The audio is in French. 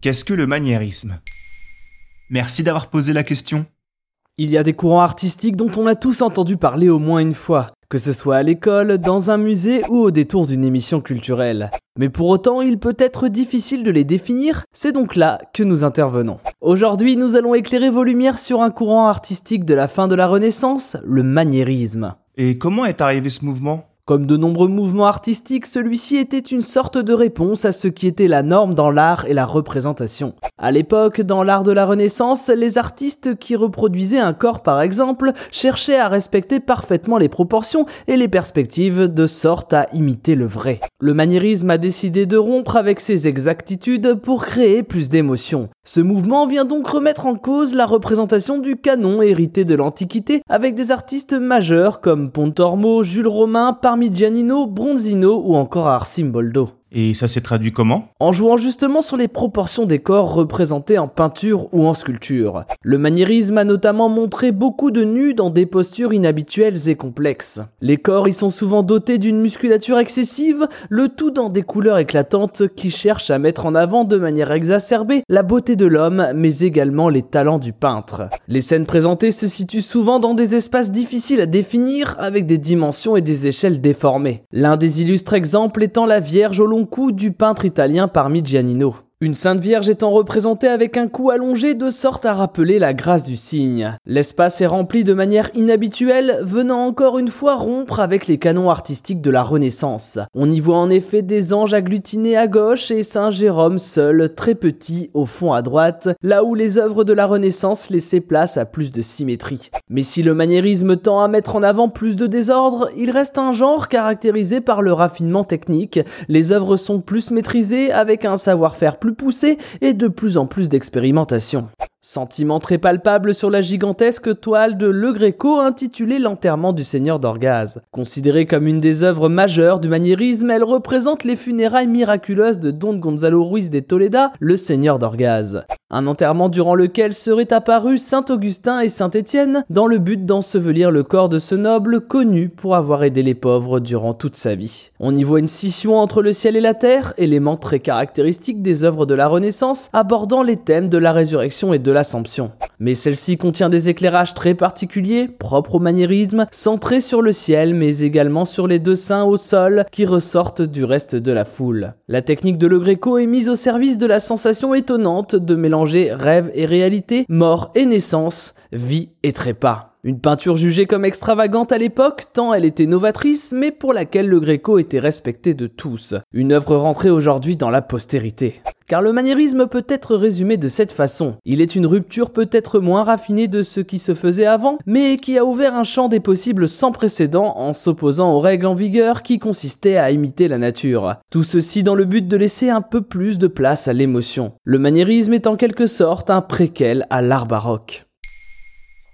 Qu'est-ce que le maniérisme? Merci d'avoir posé la question. Il y a des courants artistiques dont on a tous entendu parler au moins une fois, que ce soit à l'école, dans un musée ou au détour d'une émission culturelle. Mais pour autant, il peut être difficile de les définir, c'est donc là que nous intervenons. Aujourd'hui, nous allons éclairer vos lumières sur un courant artistique de la fin de la Renaissance, le maniérisme. Et comment est arrivé ce mouvement? Comme de nombreux mouvements artistiques, celui-ci était une sorte de réponse à ce qui était la norme dans l'art et la représentation. À l'époque, dans l'art de la Renaissance, les artistes qui reproduisaient un corps par exemple cherchaient à respecter parfaitement les proportions et les perspectives de sorte à imiter le vrai. Le maniérisme a décidé de rompre avec ces exactitudes pour créer plus d'émotion. Ce mouvement vient donc remettre en cause la représentation du canon hérité de l'Antiquité avec des artistes majeurs comme Pontormo, Jules Romain, Parmigianino, Bronzino ou encore Arcimboldo? Et ça s'est traduit comment? En jouant justement sur les proportions des corps représentés en peinture ou en sculpture. Le maniérisme a notamment montré beaucoup de nus dans des postures inhabituelles et complexes. Les corps y sont souvent dotés d'une musculature excessive, le tout dans des couleurs éclatantes qui cherchent à mettre en avant de manière exacerbée la beauté de l'homme, mais également les talents du peintre. Les scènes présentées se situent souvent dans des espaces difficiles à définir, avec des dimensions et des échelles déformées. L'un des illustres exemples étant la Vierge au coup du peintre italien Parmigianino. Une Sainte Vierge étant représentée avec un cou allongé de sorte à rappeler la grâce du signe. L'espace est rempli de manière inhabituelle, venant encore une fois rompre avec les canons artistiques de la Renaissance. On y voit en effet des anges agglutinés à gauche et Saint Jérôme seul, très petit, au fond à droite, là où les œuvres de la Renaissance laissaient place à plus de symétrie. Mais si le maniérisme tend à mettre en avant plus de désordre, il reste un genre caractérisé par le raffinement technique. Les œuvres sont plus maîtrisées avec un savoir-faire plus poussé et de plus en plus d'expérimentation. Sentiment très palpable sur la gigantesque toile de Le Greco intitulée L'enterrement du Seigneur d'Orgaz. Considérée comme une des œuvres majeures du maniérisme, elle représente les funérailles miraculeuses de Don Gonzalo Ruiz de Toleda, le Seigneur d'Orgaz. Un enterrement durant lequel seraient apparus Saint Augustin et Saint Étienne dans le but d'ensevelir le corps de ce noble connu pour avoir aidé les pauvres durant toute sa vie. On y voit une scission entre le ciel et la terre, élément très caractéristique des œuvres de la Renaissance, abordant les thèmes de la résurrection et de l'Assomption. Mais celle-ci contient des éclairages très particuliers, propres au maniérisme, centrés sur le ciel mais également sur les deux saints au sol qui ressortent du reste de la foule. La technique de Le Greco est mise au service de la sensation étonnante de rêve et réalité, mort et naissance, vie et trépas. Une peinture jugée comme extravagante à l'époque, tant elle était novatrice, mais pour laquelle le Gréco était respecté de tous. Une œuvre rentrée aujourd'hui dans la postérité. Car le maniérisme peut être résumé de cette façon. Il est une rupture peut-être moins raffinée de ce qui se faisait avant, mais qui a ouvert un champ des possibles sans précédent en s'opposant aux règles en vigueur qui consistaient à imiter la nature. Tout ceci dans le but de laisser un peu plus de place à l'émotion. Le maniérisme est en quelque sorte un préquel à l'art baroque.